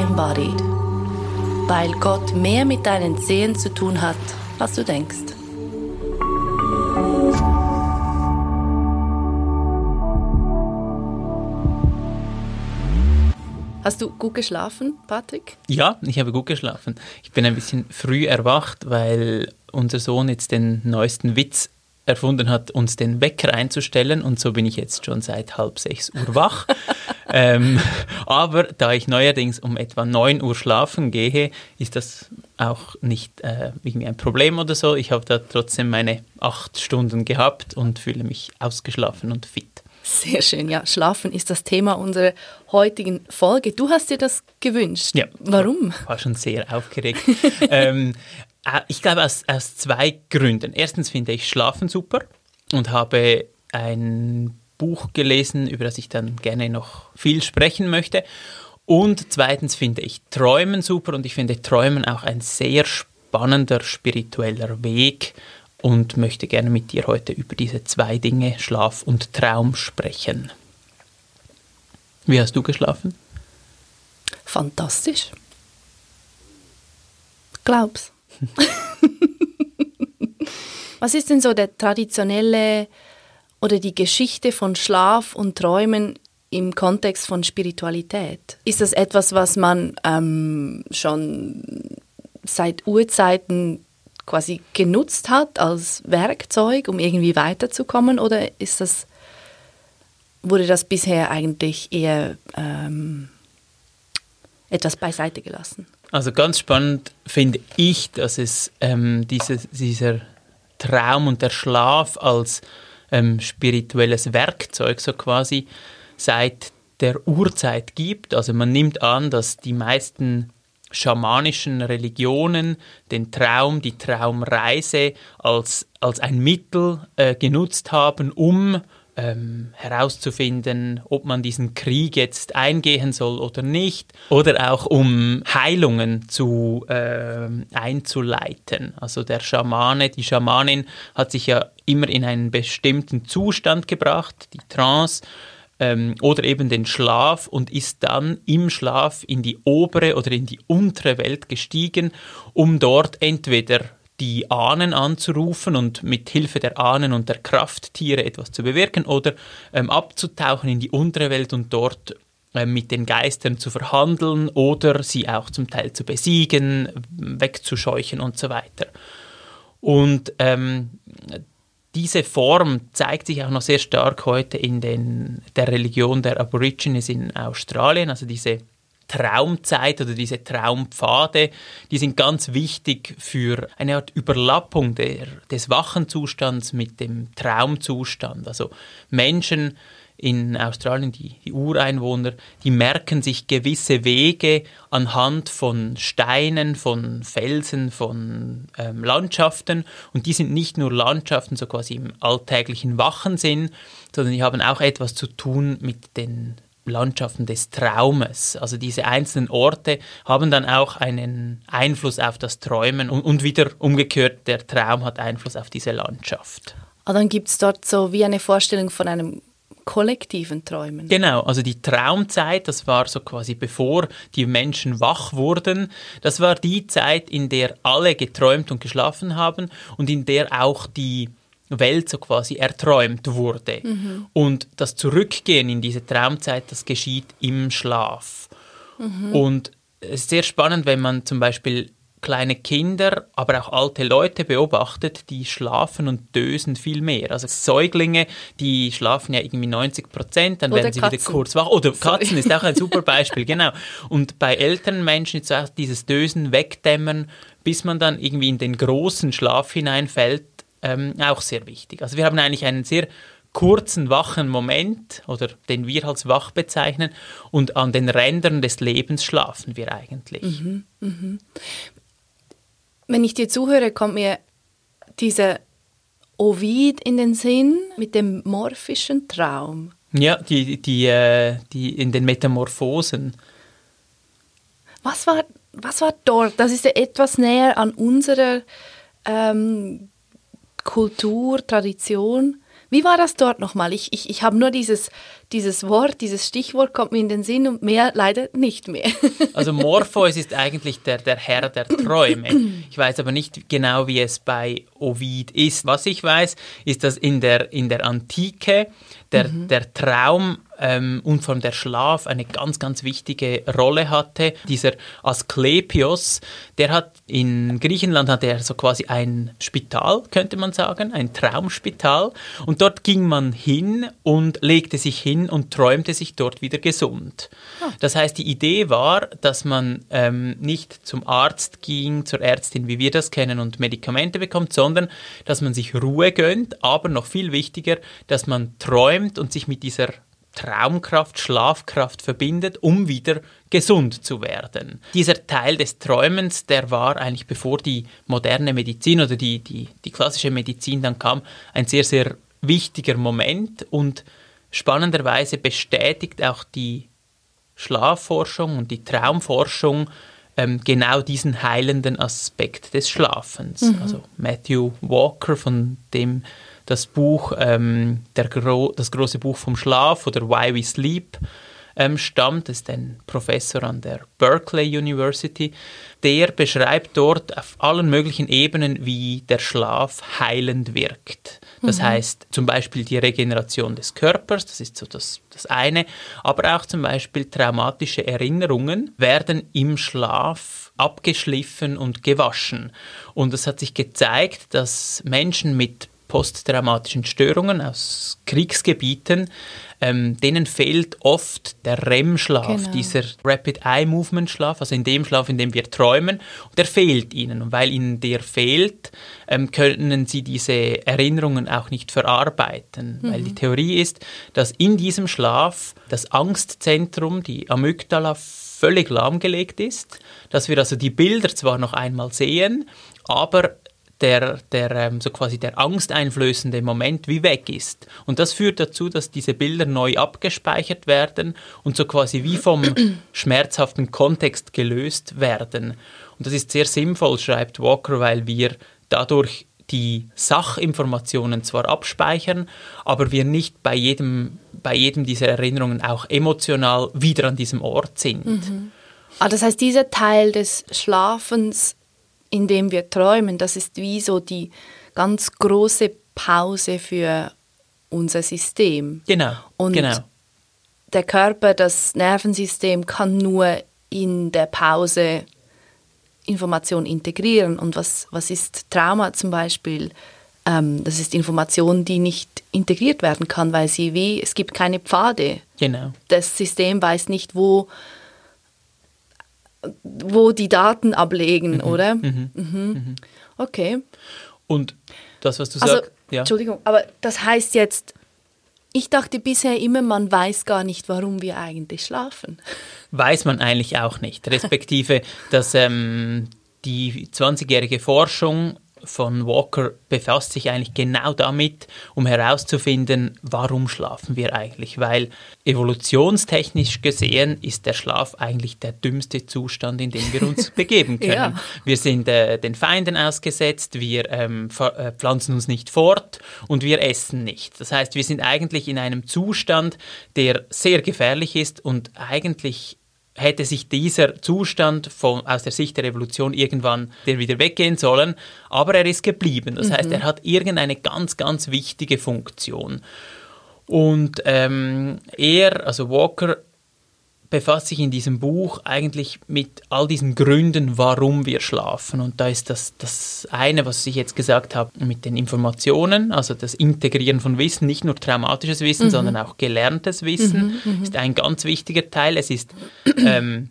embodied. Weil Gott mehr mit deinen Zehen zu tun hat, als du denkst. Hast du gut geschlafen, Patrick? Ja, ich habe gut geschlafen. Ich bin ein bisschen früh erwacht, weil unser Sohn jetzt den neuesten Witz erfunden hat, uns den Wecker einzustellen und so bin ich jetzt schon seit halb sechs Uhr wach. ähm, aber da ich neuerdings um etwa neun Uhr schlafen gehe, ist das auch nicht äh, irgendwie ein Problem oder so. Ich habe da trotzdem meine acht Stunden gehabt und fühle mich ausgeschlafen und fit. Sehr schön, ja. Schlafen ist das Thema unserer heutigen Folge. Du hast dir das gewünscht. Ja. Warum? War schon sehr aufgeregt. ähm, äh, ich glaube aus, aus zwei Gründen. Erstens finde ich Schlafen super und habe ein Buch gelesen, über das ich dann gerne noch viel sprechen möchte. Und zweitens finde ich Träumen super und ich finde Träumen auch ein sehr spannender spiritueller Weg und möchte gerne mit dir heute über diese zwei Dinge, Schlaf und Traum, sprechen. Wie hast du geschlafen? Fantastisch. Glaub's. Was ist denn so der traditionelle oder die Geschichte von Schlaf und Träumen im Kontext von Spiritualität? Ist das etwas, was man ähm, schon seit Urzeiten quasi genutzt hat als Werkzeug, um irgendwie weiterzukommen? Oder ist das, wurde das bisher eigentlich eher ähm, etwas beiseite gelassen? Also ganz spannend finde ich, dass es ähm, dieses, dieser Traum und der Schlaf als ähm, spirituelles Werkzeug so quasi seit der Urzeit gibt. Also man nimmt an, dass die meisten schamanischen Religionen den Traum, die Traumreise als, als ein Mittel äh, genutzt haben, um ähm, herauszufinden, ob man diesen Krieg jetzt eingehen soll oder nicht, oder auch um Heilungen zu, äh, einzuleiten. Also der Schamane, die Schamanin hat sich ja immer in einen bestimmten Zustand gebracht, die Trance, ähm, oder eben den Schlaf und ist dann im Schlaf in die obere oder in die untere Welt gestiegen, um dort entweder die Ahnen anzurufen und mit Hilfe der Ahnen und der Krafttiere etwas zu bewirken oder ähm, abzutauchen in die untere Welt und dort äh, mit den Geistern zu verhandeln oder sie auch zum Teil zu besiegen, wegzuscheuchen und so weiter. Und ähm, diese Form zeigt sich auch noch sehr stark heute in den, der Religion der Aborigines in Australien, also diese Traumzeit oder diese Traumpfade, die sind ganz wichtig für eine Art Überlappung der, des Wachenzustands mit dem Traumzustand. Also Menschen in Australien, die, die, Ureinwohner, die merken sich gewisse Wege anhand von Steinen, von Felsen, von ähm, Landschaften. Und die sind nicht nur Landschaften so quasi im alltäglichen Wachensinn, sondern die haben auch etwas zu tun mit den Landschaften des Traumes. Also diese einzelnen Orte haben dann auch einen Einfluss auf das Träumen und, und wieder umgekehrt, der Traum hat Einfluss auf diese Landschaft. Ah, dann gibt es dort so wie eine Vorstellung von einem kollektiven Träumen. Genau, also die Traumzeit, das war so quasi bevor die Menschen wach wurden, das war die Zeit, in der alle geträumt und geschlafen haben und in der auch die Welt so quasi erträumt wurde. Mhm. Und das Zurückgehen in diese Traumzeit, das geschieht im Schlaf. Mhm. Und es ist sehr spannend, wenn man zum Beispiel kleine Kinder, aber auch alte Leute beobachtet, die schlafen und dösen viel mehr. Also Säuglinge, die schlafen ja irgendwie 90 Prozent, dann Oder werden sie Katzen. wieder kurz wach. Oder Katzen Sorry. ist auch ein super Beispiel, genau. Und bei älteren Menschen ist auch dieses Dösen wegdämmern, bis man dann irgendwie in den großen Schlaf hineinfällt, ähm, auch sehr wichtig. Also wir haben eigentlich einen sehr kurzen, wachen Moment, oder den wir als wach bezeichnen, und an den Rändern des Lebens schlafen wir eigentlich. Mhm, mh. Wenn ich dir zuhöre, kommt mir dieser Ovid in den Sinn mit dem morphischen Traum. Ja, die, die, äh, die in den Metamorphosen. Was war, was war dort? Das ist ja etwas näher an unserer ähm, Kultur, Tradition. Wie war das dort nochmal? Ich, ich, ich habe nur dieses, dieses Wort, dieses Stichwort kommt mir in den Sinn und mehr leider nicht mehr. Also Morpheus ist eigentlich der, der Herr der Träume. Ich weiß aber nicht genau, wie es bei Ovid ist. Was ich weiß, ist, dass in der, in der Antike der, mhm. der Traum ähm, und vor allem der Schlaf eine ganz, ganz wichtige Rolle hatte. Dieser Asklepios, der hat in Griechenland hatte er so quasi ein Spital, könnte man sagen, ein Traumspital. Und dort ging man hin und legte sich hin und träumte sich dort wieder gesund. Ah. Das heißt, die Idee war, dass man ähm, nicht zum Arzt ging, zur Ärztin, wie wir das kennen, und Medikamente bekommt, sondern dass man sich Ruhe gönnt, aber noch viel wichtiger, dass man träumt und sich mit dieser Traumkraft, Schlafkraft verbindet, um wieder gesund zu werden. Dieser Teil des Träumens, der war eigentlich bevor die moderne Medizin oder die, die, die klassische Medizin dann kam, ein sehr, sehr wichtiger Moment und spannenderweise bestätigt auch die Schlafforschung und die Traumforschung ähm, genau diesen heilenden Aspekt des Schlafens. Mhm. Also Matthew Walker, von dem das Buch, ähm, der Gro das große Buch vom Schlaf oder Why We Sleep ähm, stammt. Das ist ein Professor an der Berkeley University. Der beschreibt dort auf allen möglichen Ebenen, wie der Schlaf heilend wirkt. Das mhm. heißt zum Beispiel die Regeneration des Körpers, das ist so das, das eine, aber auch zum Beispiel traumatische Erinnerungen werden im Schlaf abgeschliffen und gewaschen. Und es hat sich gezeigt, dass Menschen mit posttraumatischen Störungen aus Kriegsgebieten, ähm, denen fehlt oft der REM-Schlaf, genau. dieser Rapid Eye Movement Schlaf, also in dem Schlaf, in dem wir träumen, und der fehlt ihnen. Und weil ihnen der fehlt, ähm, können sie diese Erinnerungen auch nicht verarbeiten. Mhm. Weil die Theorie ist, dass in diesem Schlaf das Angstzentrum, die Amygdala, völlig lahmgelegt ist, dass wir also die Bilder zwar noch einmal sehen, aber der, der ähm, so quasi der angsteinflößende Moment wie weg ist. Und das führt dazu, dass diese Bilder neu abgespeichert werden und so quasi wie vom schmerzhaften Kontext gelöst werden. Und das ist sehr sinnvoll, schreibt Walker, weil wir dadurch die Sachinformationen zwar abspeichern, aber wir nicht bei jedem, bei jedem dieser Erinnerungen auch emotional wieder an diesem Ort sind. Mhm. Ah, das heißt, dieser Teil des Schlafens in dem wir träumen, das ist wie so die ganz große Pause für unser System. Genau. Und genau. der Körper, das Nervensystem kann nur in der Pause Information integrieren. Und was, was ist Trauma zum Beispiel? Ähm, das ist Information, die nicht integriert werden kann, weil sie wie, es gibt keine Pfade. Genau. Das System weiß nicht, wo wo die Daten ablegen, mhm. oder? Mhm. mhm. Mhm. Okay. Und das, was du also, sagst. Ja. Entschuldigung, aber das heißt jetzt, ich dachte bisher immer, man weiß gar nicht, warum wir eigentlich schlafen. Weiß man eigentlich auch nicht. Respektive, dass ähm, die 20-jährige Forschung von Walker befasst sich eigentlich genau damit, um herauszufinden, warum schlafen wir eigentlich. Weil evolutionstechnisch gesehen ist der Schlaf eigentlich der dümmste Zustand, in den wir uns begeben können. Ja. Wir sind äh, den Feinden ausgesetzt, wir ähm, äh, pflanzen uns nicht fort und wir essen nicht. Das heißt, wir sind eigentlich in einem Zustand, der sehr gefährlich ist und eigentlich hätte sich dieser Zustand von, aus der Sicht der Evolution irgendwann der wieder weggehen sollen, aber er ist geblieben. Das mhm. heißt, er hat irgendeine ganz, ganz wichtige Funktion. Und ähm, er, also Walker, befasst sich in diesem Buch eigentlich mit all diesen Gründen, warum wir schlafen. Und da ist das, das eine, was ich jetzt gesagt habe, mit den Informationen, also das Integrieren von Wissen, nicht nur traumatisches Wissen, mhm. sondern auch gelerntes Wissen, mhm, mhm. ist ein ganz wichtiger Teil. Es ist ähm,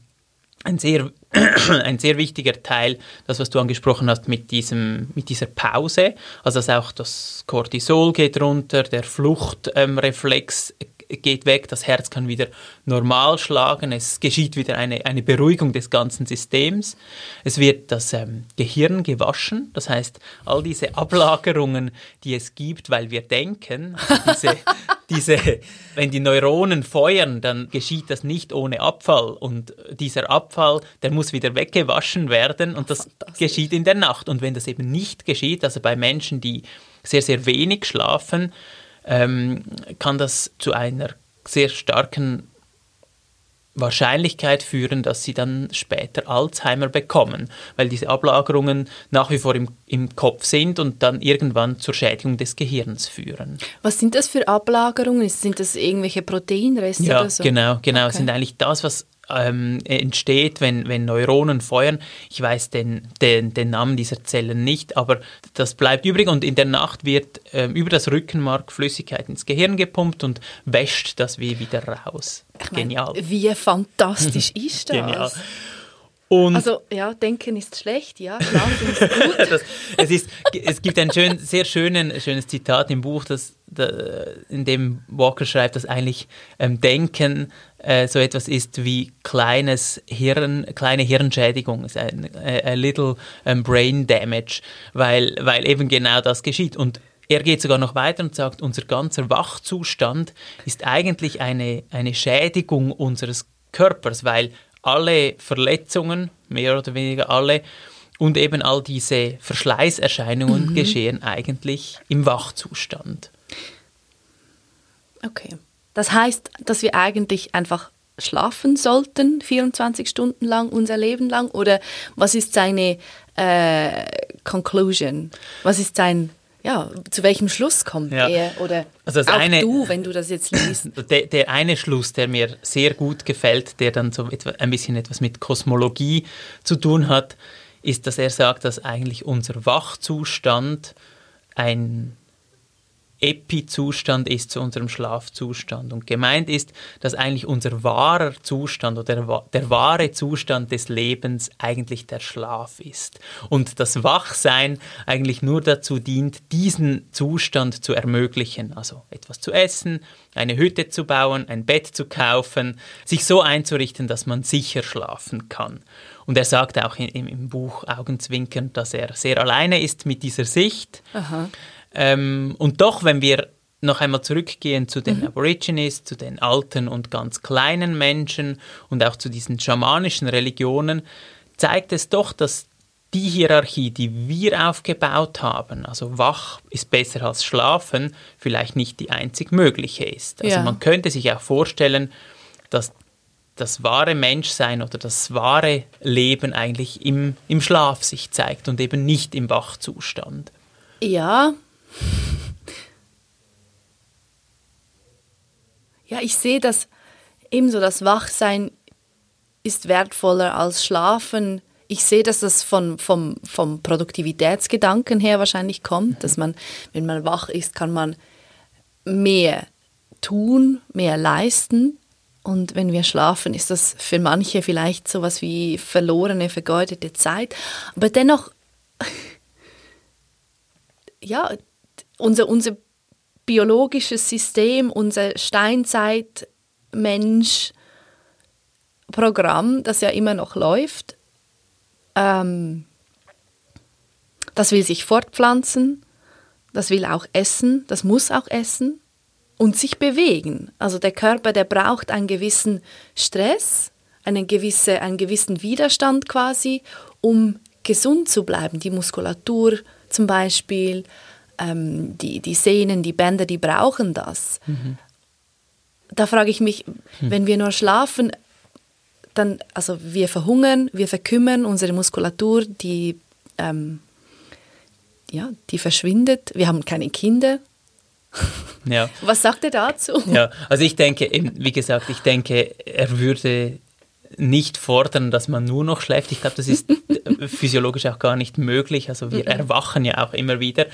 ein sehr, ein sehr wichtiger Teil, das, was du angesprochen hast mit, diesem, mit dieser Pause, also dass auch das Cortisol geht runter, der Fluchtreflex ähm, geht weg, das Herz kann wieder normal schlagen, es geschieht wieder eine, eine Beruhigung des ganzen Systems. Es wird das ähm, Gehirn gewaschen, das heißt, all diese Ablagerungen, die es gibt, weil wir denken, diese, diese, wenn die Neuronen feuern, dann geschieht das nicht ohne Abfall und dieser Abfall, der muss wieder weggewaschen werden und das geschieht in der Nacht. Und wenn das eben nicht geschieht, also bei Menschen, die sehr, sehr wenig schlafen, ähm, kann das zu einer sehr starken Wahrscheinlichkeit führen, dass sie dann später Alzheimer bekommen, weil diese Ablagerungen nach wie vor im, im Kopf sind und dann irgendwann zur Schädigung des Gehirns führen. Was sind das für Ablagerungen? Sind das irgendwelche Proteinreste ja, oder so? Genau, genau. Okay. Sind eigentlich das, was ähm, entsteht, wenn, wenn Neuronen feuern. Ich weiß den, den, den Namen dieser Zellen nicht, aber das bleibt übrig und in der Nacht wird ähm, über das Rückenmark Flüssigkeit ins Gehirn gepumpt und wäscht das wie wieder raus. Ich mein, Genial. Wie fantastisch ist das? Genial. Und also ja, denken ist schlecht, ja, schlafen ist gut. das, es, ist, es gibt ein schön, sehr schönen, schönes Zitat im Buch, das, da, in dem Walker schreibt, dass eigentlich ähm, Denken äh, so etwas ist wie kleines Hirn, kleine Hirnschädigung, ein, a, little um, brain damage, weil, weil eben genau das geschieht. Und er geht sogar noch weiter und sagt, unser ganzer Wachzustand ist eigentlich eine, eine Schädigung unseres Körpers, weil alle Verletzungen, mehr oder weniger alle, und eben all diese Verschleißerscheinungen mhm. geschehen eigentlich im Wachzustand. Okay. Das heißt, dass wir eigentlich einfach schlafen sollten, 24 Stunden lang, unser Leben lang? Oder was ist seine äh, Conclusion? Was ist sein, ja, zu welchem Schluss kommt ja. er? Oder also auch eine, du, wenn du das jetzt liest? Der, der, eine Schluss, der mir sehr gut gefällt, der dann so etwa, ein bisschen etwas mit Kosmologie zu tun hat, ist, dass er sagt, dass eigentlich unser Wachzustand ein Epi-Zustand ist zu unserem Schlafzustand. Und gemeint ist, dass eigentlich unser wahrer Zustand oder der, wahre Zustand des Lebens eigentlich der Schlaf ist. Und das Wachsein eigentlich nur dazu dient, diesen Zustand zu ermöglichen. Also etwas zu essen, eine Hütte zu bauen, ein Bett zu kaufen, sich so einzurichten, dass man sicher schlafen kann. Und er sagt auch im, im Buch Augenzwinkern, dass er sehr alleine ist mit dieser Sicht. Aha ähm, und doch, wenn wir noch einmal zurückgehen zu den mhm. Aborigines, zu den alten und ganz kleinen Menschen und auch zu diesen schamanischen Religionen, zeigt es doch, dass die Hierarchie, die wir aufgebaut haben, also wach ist besser als schlafen, vielleicht nicht die einzig mögliche ist. Also ja. man könnte sich auch vorstellen, dass das wahre Menschsein oder das wahre Leben eigentlich im, im Schlaf sich zeigt und eben nicht im Wachzustand. Ja, ja, ich sehe das ebenso, das Wachsein ist wertvoller als Schlafen. Ich sehe, dass das von, vom, vom Produktivitätsgedanken her wahrscheinlich kommt, dass man, wenn man wach ist, kann man mehr tun, mehr leisten. Und wenn wir schlafen, ist das für manche vielleicht so etwas wie verlorene, vergeudete Zeit. Aber dennoch, ja, unser, unser biologisches System, unser Steinzeit-Mensch-Programm, das ja immer noch läuft, ähm, das will sich fortpflanzen, das will auch essen, das muss auch essen und sich bewegen. Also der Körper, der braucht einen gewissen Stress, einen, gewisse, einen gewissen Widerstand quasi, um gesund zu bleiben. Die Muskulatur zum Beispiel, ähm, die, die Sehnen, die Bänder, die brauchen das. Mhm. Da frage ich mich, mhm. wenn wir nur schlafen, dann, also wir verhungern, wir verkümmern, unsere Muskulatur, die, ähm, ja, die verschwindet, wir haben keine Kinder. Ja. Was sagt er dazu? Ja, also ich denke, wie gesagt, ich denke, er würde nicht fordern, dass man nur noch schläft. Ich glaube, das ist physiologisch auch gar nicht möglich. Also wir mhm. erwachen ja auch immer wieder.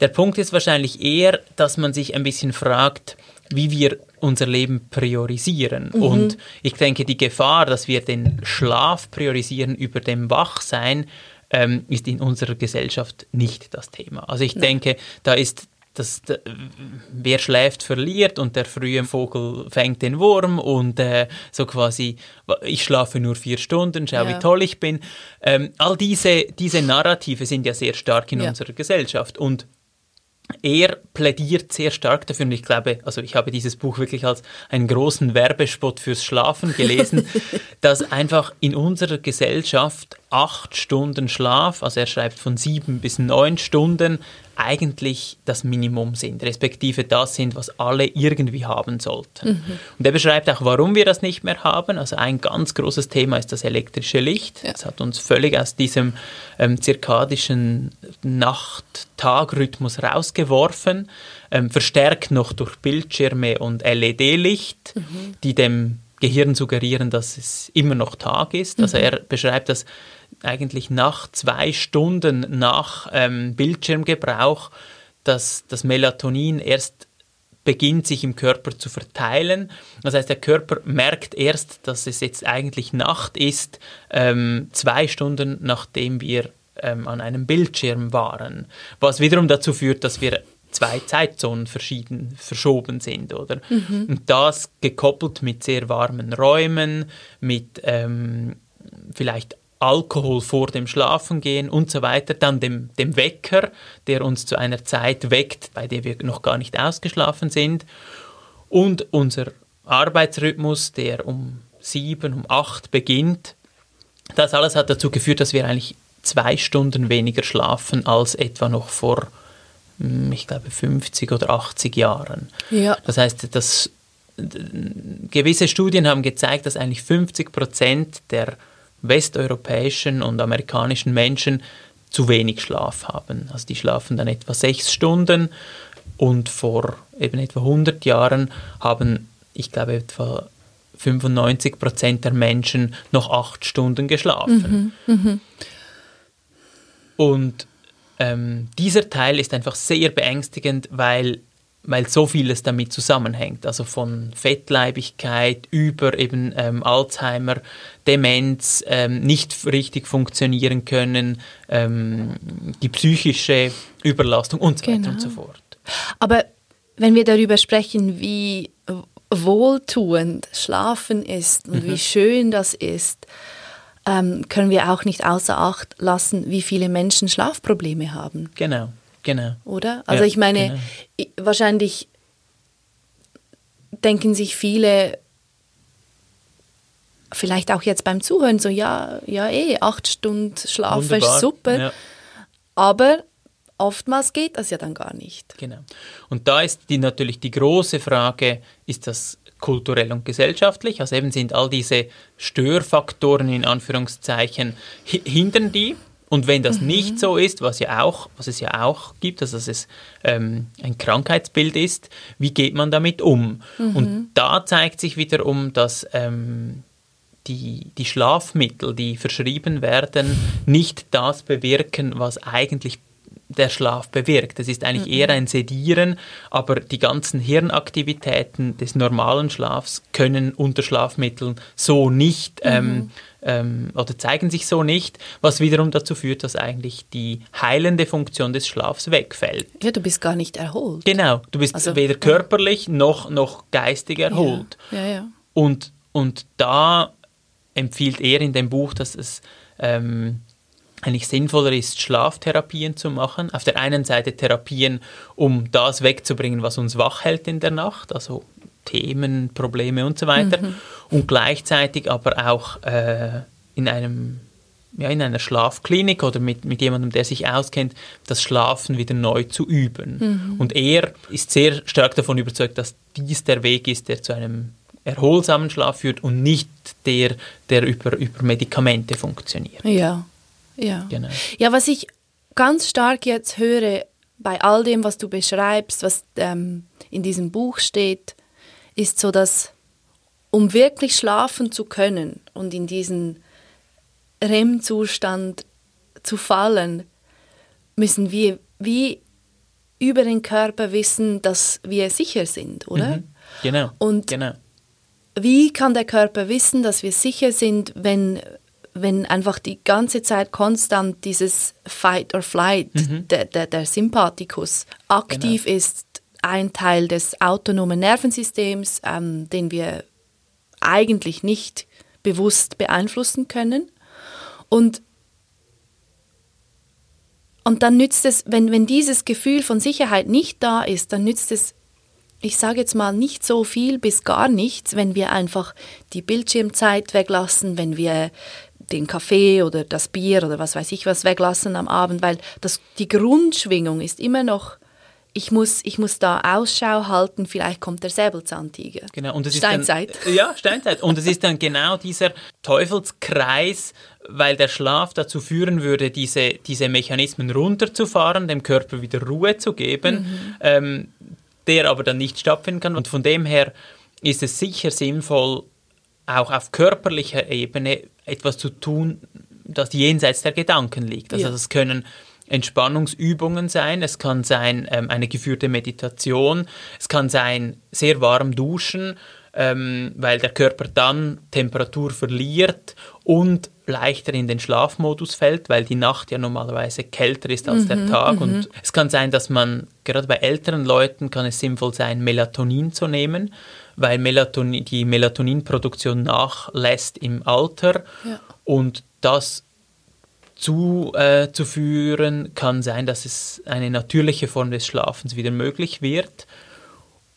Der Punkt ist wahrscheinlich eher, dass man sich ein bisschen fragt, wie wir unser Leben priorisieren. Mhm. Und ich denke, die Gefahr, dass wir den Schlaf priorisieren über dem Wachsein, ähm, ist in unserer Gesellschaft nicht das Thema. Also ich Nein. denke, da ist das, wer schläft, verliert und der frühe Vogel fängt den Wurm und äh, so quasi, ich schlafe nur vier Stunden, schau, ja. wie toll ich bin. Ähm, all diese, diese Narrative sind ja sehr stark in ja. unserer Gesellschaft und er plädiert sehr stark dafür und ich glaube, also ich habe dieses Buch wirklich als einen großen Werbespot fürs Schlafen gelesen, dass einfach in unserer Gesellschaft acht Stunden Schlaf, also er schreibt von sieben bis neun Stunden, eigentlich das Minimum sind, respektive das sind, was alle irgendwie haben sollten. Mhm. Und er beschreibt auch, warum wir das nicht mehr haben. Also ein ganz großes Thema ist das elektrische Licht. Ja. Das hat uns völlig aus diesem ähm, zirkadischen Nacht-Tag-Rhythmus rausgeworfen, ähm, verstärkt noch durch Bildschirme und LED-Licht, mhm. die dem Gehirn suggerieren, dass es immer noch Tag ist. Also mhm. er beschreibt das eigentlich nach zwei Stunden nach ähm, Bildschirmgebrauch, dass das Melatonin erst beginnt sich im Körper zu verteilen. Das heißt, der Körper merkt erst, dass es jetzt eigentlich Nacht ist, ähm, zwei Stunden nachdem wir ähm, an einem Bildschirm waren. Was wiederum dazu führt, dass wir zwei Zeitzonen verschieden verschoben sind, oder? Mhm. Und das gekoppelt mit sehr warmen Räumen, mit ähm, vielleicht Alkohol vor dem Schlafengehen und so weiter, dann dem, dem Wecker, der uns zu einer Zeit weckt, bei der wir noch gar nicht ausgeschlafen sind, und unser Arbeitsrhythmus, der um sieben, um acht beginnt. Das alles hat dazu geführt, dass wir eigentlich zwei Stunden weniger schlafen als etwa noch vor, hm, ich glaube, 50 oder 80 Jahren. Ja. Das heißt, das, gewisse Studien haben gezeigt, dass eigentlich 50 Prozent der westeuropäischen und amerikanischen Menschen zu wenig Schlaf haben. Also die schlafen dann etwa sechs Stunden und vor eben etwa 100 Jahren haben, ich glaube, etwa 95 Prozent der Menschen noch acht Stunden geschlafen. Mhm, mh. Und ähm, dieser Teil ist einfach sehr beängstigend, weil weil so vieles damit zusammenhängt. Also von Fettleibigkeit über eben ähm, Alzheimer, Demenz, ähm, nicht richtig funktionieren können, ähm, die psychische Überlastung und so genau. weiter und so genau. fort. Aber wenn wir darüber sprechen, wie wohltuend Schlafen ist und mhm. wie schön das ist, ähm, können wir auch nicht außer Acht lassen, wie viele Menschen Schlafprobleme haben. Genau. Genau. Oder? Also ja, ich meine, genau. Wahrscheinlich denken sich viele, vielleicht auch jetzt beim Zuhören, so ja, ja eh, acht Stunden Schlaf ist super. Ja. Aber oftmals geht das ja dann gar nicht. Genau. Und da ist die, natürlich die große Frage, ist das kulturell und gesellschaftlich? Also eben sind all diese Störfaktoren in Anführungszeichen, hindern die und wenn das mhm. nicht so ist, was ja auch, was es ja auch gibt, also dass es ähm, ein Krankheitsbild ist, wie geht man damit um? Mhm. Und da zeigt sich wiederum, dass ähm, die, die Schlafmittel, die verschrieben werden, nicht das bewirken, was eigentlich der Schlaf bewirkt. Es ist eigentlich mhm. eher ein Sedieren, aber die ganzen Hirnaktivitäten des normalen Schlafs können unter Schlafmitteln so nicht mhm. ähm, ähm, oder zeigen sich so nicht, was wiederum dazu führt, dass eigentlich die heilende Funktion des Schlafs wegfällt. Ja, du bist gar nicht erholt. Genau, du bist also, weder körperlich noch, noch geistig erholt. Ja, ja, ja. Und, und da empfiehlt er in dem Buch, dass es ähm, eigentlich sinnvoller ist, Schlaftherapien zu machen. Auf der einen Seite Therapien, um das wegzubringen, was uns wach hält in der Nacht, also Themen, Probleme und so weiter. Mhm. Und gleichzeitig aber auch äh, in einem ja, in einer Schlafklinik oder mit, mit jemandem, der sich auskennt, das Schlafen wieder neu zu üben. Mhm. Und er ist sehr stark davon überzeugt, dass dies der Weg ist, der zu einem erholsamen Schlaf führt und nicht der, der über, über Medikamente funktioniert. Ja, ja. Genau. Ja, was ich ganz stark jetzt höre bei all dem, was du beschreibst, was ähm, in diesem Buch steht, ist so, dass um wirklich schlafen zu können und in diesen REM-Zustand zu fallen, müssen wir wie über den Körper wissen, dass wir sicher sind, oder? Mhm. Genau. Und genau. wie kann der Körper wissen, dass wir sicher sind, wenn, wenn einfach die ganze Zeit konstant dieses Fight or Flight, mhm. der, der, der Sympathikus, aktiv genau. ist ein Teil des autonomen Nervensystems, ähm, den wir eigentlich nicht bewusst beeinflussen können. Und, und dann nützt es, wenn, wenn dieses Gefühl von Sicherheit nicht da ist, dann nützt es, ich sage jetzt mal, nicht so viel bis gar nichts, wenn wir einfach die Bildschirmzeit weglassen, wenn wir den Kaffee oder das Bier oder was weiß ich was weglassen am Abend, weil das, die Grundschwingung ist immer noch ich muss, ich muss da Ausschau halten, vielleicht kommt der Säbelzahntiger. Genau. Und es Steinzeit. Ist dann, ja, Steinzeit. Und es ist dann genau dieser Teufelskreis, weil der Schlaf dazu führen würde, diese, diese Mechanismen runterzufahren, dem Körper wieder Ruhe zu geben, mhm. ähm, der aber dann nicht stattfinden kann. Und von dem her ist es sicher sinnvoll, auch auf körperlicher Ebene etwas zu tun, das jenseits der Gedanken liegt. Also ja. das können Entspannungsübungen sein, es kann sein ähm, eine geführte Meditation, es kann sein sehr warm duschen, ähm, weil der Körper dann Temperatur verliert und leichter in den Schlafmodus fällt, weil die Nacht ja normalerweise kälter ist als mhm, der Tag. Mhm. Und es kann sein, dass man, gerade bei älteren Leuten kann es sinnvoll sein, Melatonin zu nehmen, weil Melatonin, die Melatoninproduktion nachlässt im Alter ja. und das zuzuführen, äh, kann sein, dass es eine natürliche Form des Schlafens wieder möglich wird.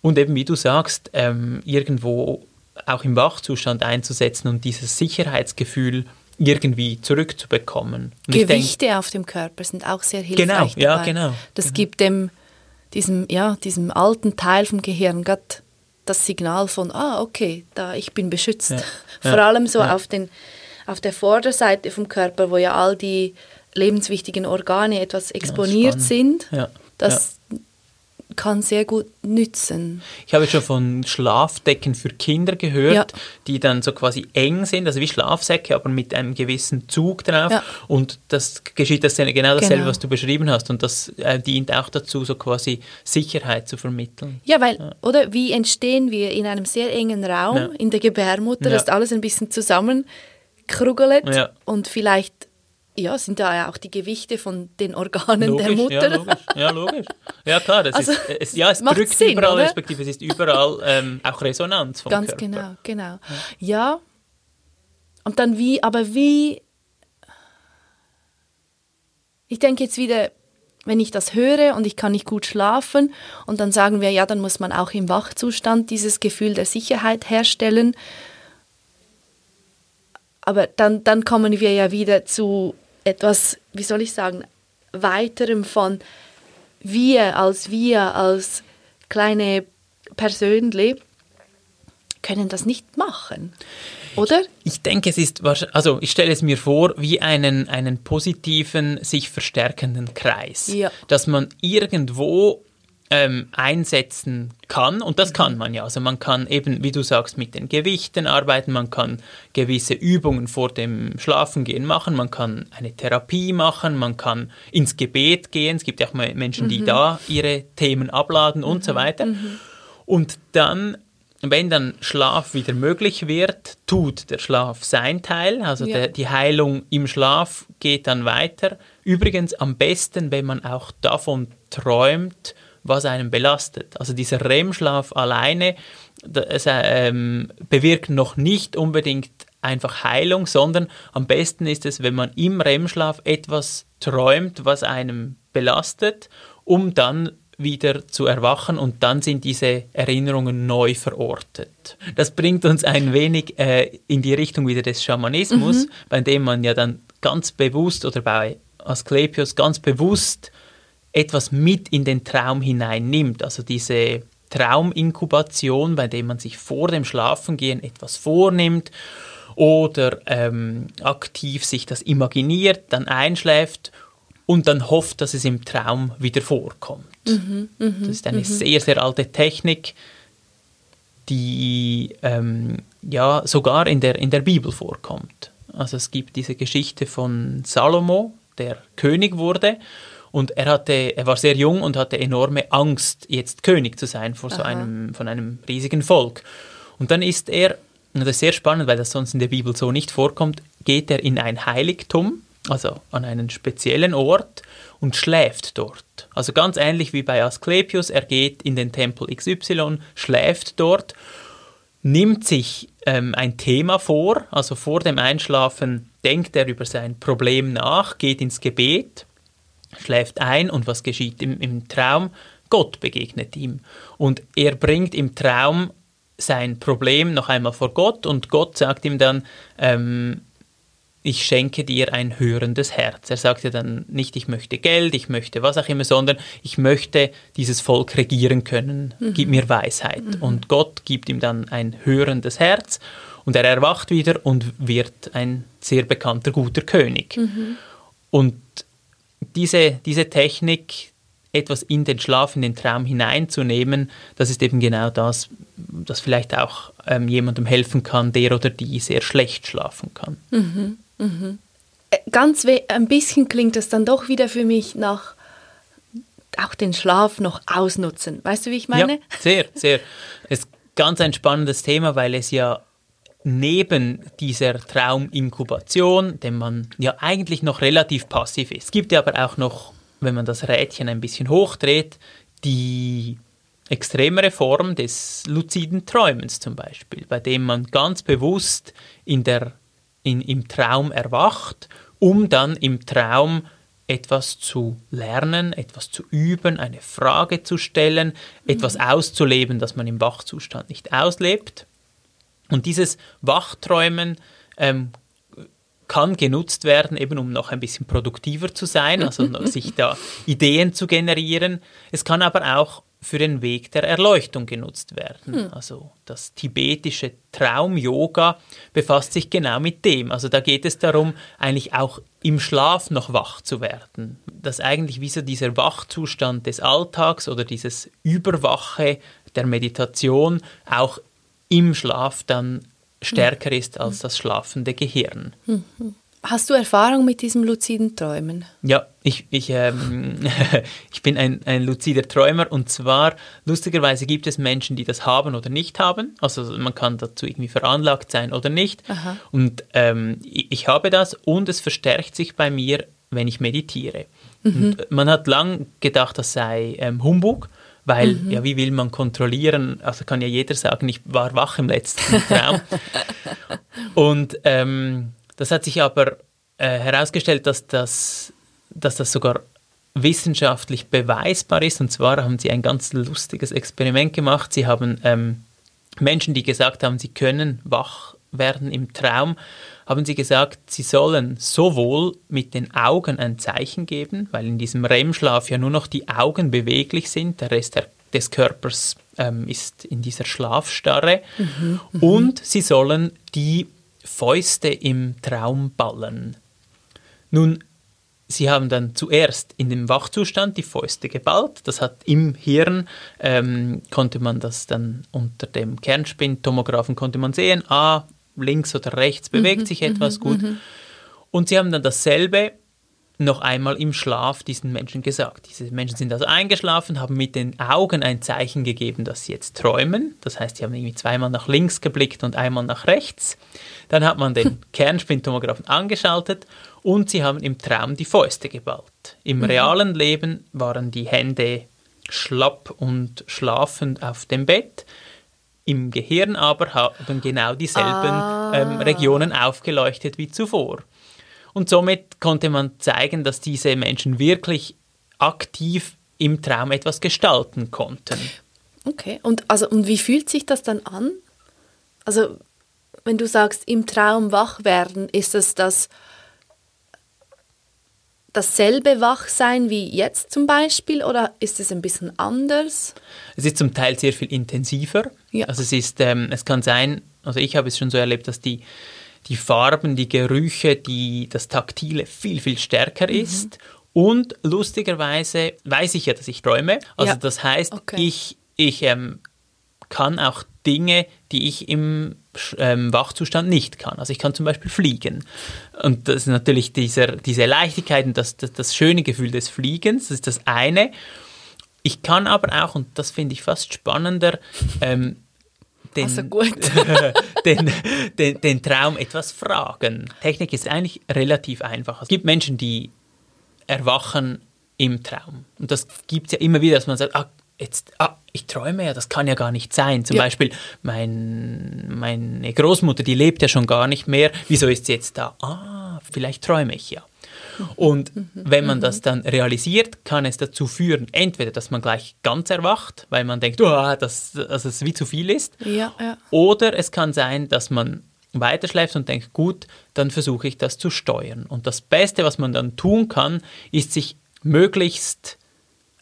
Und eben, wie du sagst, ähm, irgendwo auch im Wachzustand einzusetzen und dieses Sicherheitsgefühl irgendwie zurückzubekommen. Und Gewichte denk, auf dem Körper sind auch sehr hilfreich. Genau, dabei. ja, genau. Das genau. gibt dem, diesem, ja, diesem alten Teil vom Gehirn gerade das Signal von, ah, okay, da ich bin beschützt. Ja, Vor ja, allem so ja. auf den auf der Vorderseite vom Körper, wo ja all die lebenswichtigen Organe etwas exponiert sind, das. Kann sehr gut nützen. Ich habe schon von Schlafdecken für Kinder gehört, die dann so quasi eng sind, also wie Schlafsäcke, aber mit einem gewissen Zug drauf. Und das geschieht das genau dasselbe, genau. was du beschrieben hast. Und das äh, dient auch dazu, so quasi Sicherheit zu vermitteln. Ja, weil, oder wie entstehen wir in einem sehr engen Raum, in der Gebärmutter, das ist alles ein bisschen zusammen krugelt ja. und vielleicht ja, sind da ja auch die Gewichte von den Organen logisch, der Mutter. Ja, logisch. Ja, logisch. Ja, klar, das also, ist, es, ja, es drückt Sinn, überall, oder? respektive es ist überall ähm, auch Resonanz vom Ganz Körper. genau, genau. Ja. ja, und dann wie, aber wie, ich denke jetzt wieder, wenn ich das höre und ich kann nicht gut schlafen und dann sagen wir, ja, dann muss man auch im Wachzustand dieses Gefühl der Sicherheit herstellen aber dann, dann kommen wir ja wieder zu etwas, wie soll ich sagen, weiterem von wir als wir als kleine Persönli können das nicht machen. Oder? Ich denke, es ist, also ich stelle es mir vor, wie einen, einen positiven, sich verstärkenden Kreis. Ja. Dass man irgendwo ähm, einsetzen kann. Und das kann man ja. Also man kann eben, wie du sagst, mit den Gewichten arbeiten, man kann gewisse Übungen vor dem Schlafengehen machen, man kann eine Therapie machen, man kann ins Gebet gehen. Es gibt ja auch Menschen, die mhm. da ihre Themen abladen und mhm. so weiter. Mhm. Und dann wenn dann Schlaf wieder möglich wird, tut der Schlaf sein Teil, also ja. der, die Heilung im Schlaf geht dann weiter. Übrigens am besten, wenn man auch davon träumt, was einen belastet. Also dieser REM-Schlaf alleine das, ähm, bewirkt noch nicht unbedingt einfach Heilung, sondern am besten ist es, wenn man im REM-Schlaf etwas träumt, was einem belastet, um dann wieder zu erwachen und dann sind diese Erinnerungen neu verortet. Das bringt uns ein wenig äh, in die Richtung wieder des Schamanismus, mhm. bei dem man ja dann ganz bewusst oder bei Asklepios ganz bewusst etwas mit in den Traum hineinnimmt. Also diese Trauminkubation, bei dem man sich vor dem Schlafengehen etwas vornimmt oder ähm, aktiv sich das imaginiert, dann einschläft und dann hofft, dass es im Traum wieder vorkommt. Mhm, mh, das ist eine mh. sehr, sehr alte Technik, die ähm, ja sogar in der, in der Bibel vorkommt. Also es gibt diese Geschichte von Salomo, der König wurde und er hatte, er war sehr jung und hatte enorme Angst, jetzt König zu sein vor so einem, von einem riesigen Volk. Und dann ist er, und das ist sehr spannend, weil das sonst in der Bibel so nicht vorkommt, geht er in ein Heiligtum, also an einen speziellen Ort und schläft dort. Also ganz ähnlich wie bei Asklepios, er geht in den Tempel XY, schläft dort, nimmt sich ähm, ein Thema vor, also vor dem Einschlafen denkt er über sein Problem nach, geht ins Gebet schläft ein und was geschieht im, im Traum? Gott begegnet ihm und er bringt im Traum sein Problem noch einmal vor Gott und Gott sagt ihm dann, ähm, ich schenke dir ein hörendes Herz. Er sagt ja dann nicht, ich möchte Geld, ich möchte was auch immer, sondern ich möchte dieses Volk regieren können, mhm. gib mir Weisheit. Mhm. Und Gott gibt ihm dann ein hörendes Herz und er erwacht wieder und wird ein sehr bekannter, guter König. Mhm. Und diese, diese Technik, etwas in den Schlaf, in den Traum hineinzunehmen, das ist eben genau das, das vielleicht auch ähm, jemandem helfen kann, der oder die sehr schlecht schlafen kann. Mhm. Mhm. Äh, ganz ein bisschen klingt es dann doch wieder für mich nach auch den Schlaf noch ausnutzen. Weißt du, wie ich meine? Ja, sehr, sehr. Es ist ganz ein spannendes Thema, weil es ja neben dieser Trauminkubation, dem man ja eigentlich noch relativ passiv ist, es gibt ja aber auch noch, wenn man das Rädchen ein bisschen hochdreht, die extremere Form des luziden Träumens zum Beispiel, bei dem man ganz bewusst in der in, im Traum erwacht, um dann im Traum etwas zu lernen, etwas zu üben, eine Frage zu stellen, mhm. etwas auszuleben, das man im Wachzustand nicht auslebt. Und dieses Wachträumen ähm, kann genutzt werden, eben um noch ein bisschen produktiver zu sein, also sich da Ideen zu generieren. Es kann aber auch für den Weg der Erleuchtung genutzt werden. Hm. Also das tibetische Traum-Yoga befasst sich genau mit dem. Also da geht es darum, eigentlich auch im Schlaf noch wach zu werden. Dass eigentlich wie so dieser Wachzustand des Alltags oder dieses Überwache der Meditation auch im Schlaf dann stärker ist als das schlafende Gehirn. Mhm. Hast du Erfahrung mit diesem luziden Träumen? Ja, ich, ich, ähm, ich bin ein, ein luzider Träumer und zwar, lustigerweise gibt es Menschen, die das haben oder nicht haben. Also man kann dazu irgendwie veranlagt sein oder nicht. Aha. Und ähm, ich, ich habe das und es verstärkt sich bei mir, wenn ich meditiere. Mhm. man hat lang gedacht, das sei ähm, Humbug weil mhm. ja, wie will man kontrollieren? Also kann ja jeder sagen, ich war wach im letzten Traum. und ähm, das hat sich aber äh, herausgestellt, dass das, dass das sogar wissenschaftlich beweisbar ist. Und zwar haben sie ein ganz lustiges Experiment gemacht. Sie haben ähm, Menschen, die gesagt haben, sie können wach werden im Traum, haben sie gesagt, sie sollen sowohl mit den Augen ein Zeichen geben, weil in diesem REM-Schlaf ja nur noch die Augen beweglich sind, der Rest der, des Körpers ähm, ist in dieser Schlafstarre, mhm, mhm. und sie sollen die Fäuste im Traum ballen. Nun, sie haben dann zuerst in dem Wachzustand die Fäuste geballt. Das hat im Hirn, ähm, konnte man das dann unter dem Kernspintomographen konnte man sehen, ah, links oder rechts bewegt mhm, sich etwas mhm, gut. Mhm. Und sie haben dann dasselbe noch einmal im Schlaf diesen Menschen gesagt. Diese Menschen sind also eingeschlafen, haben mit den Augen ein Zeichen gegeben, dass sie jetzt träumen. Das heißt, sie haben irgendwie zweimal nach links geblickt und einmal nach rechts. Dann hat man den Kernspintomographen angeschaltet und sie haben im Traum die Fäuste geballt. Im mhm. realen Leben waren die Hände schlapp und schlafend auf dem Bett. Im Gehirn aber haben genau dieselben ah. ähm, Regionen aufgeleuchtet wie zuvor. Und somit konnte man zeigen, dass diese Menschen wirklich aktiv im Traum etwas gestalten konnten. Okay, und, also, und wie fühlt sich das dann an? Also, wenn du sagst, im Traum wach werden, ist es das dasselbe Wachsein wie jetzt zum Beispiel oder ist es ein bisschen anders? Es ist zum Teil sehr viel intensiver. Ja. Also es ist, ähm, es kann sein, also ich habe es schon so erlebt, dass die die Farben, die Gerüche, die, das Taktile viel, viel stärker mhm. ist. Und lustigerweise weiß ich ja, dass ich träume. Also ja. das heißt, okay. ich, ich ähm, kann auch Dinge, die ich im ähm, Wachzustand nicht kann. Also ich kann zum Beispiel fliegen. Und das ist natürlich dieser, diese Leichtigkeit und das, das, das schöne Gefühl des Fliegens, das ist das eine. Ich kann aber auch, und das finde ich fast spannender, ähm, den, also den, den, den, Traum etwas fragen. Technik ist eigentlich relativ einfach. Es gibt Menschen, die erwachen im Traum. Und das gibt es ja immer wieder, dass man sagt, ah, jetzt, ah, ich träume ja, das kann ja gar nicht sein. Zum ja. Beispiel, mein, meine Großmutter, die lebt ja schon gar nicht mehr. Wieso ist sie jetzt da? Ah, vielleicht träume ich ja. Und mhm. wenn man das dann realisiert, kann es dazu führen, entweder, dass man gleich ganz erwacht, weil man denkt, oh, dass, dass es wie zu viel ist, ja, ja. oder es kann sein, dass man weiterschläft und denkt, gut, dann versuche ich das zu steuern. Und das Beste, was man dann tun kann, ist sich möglichst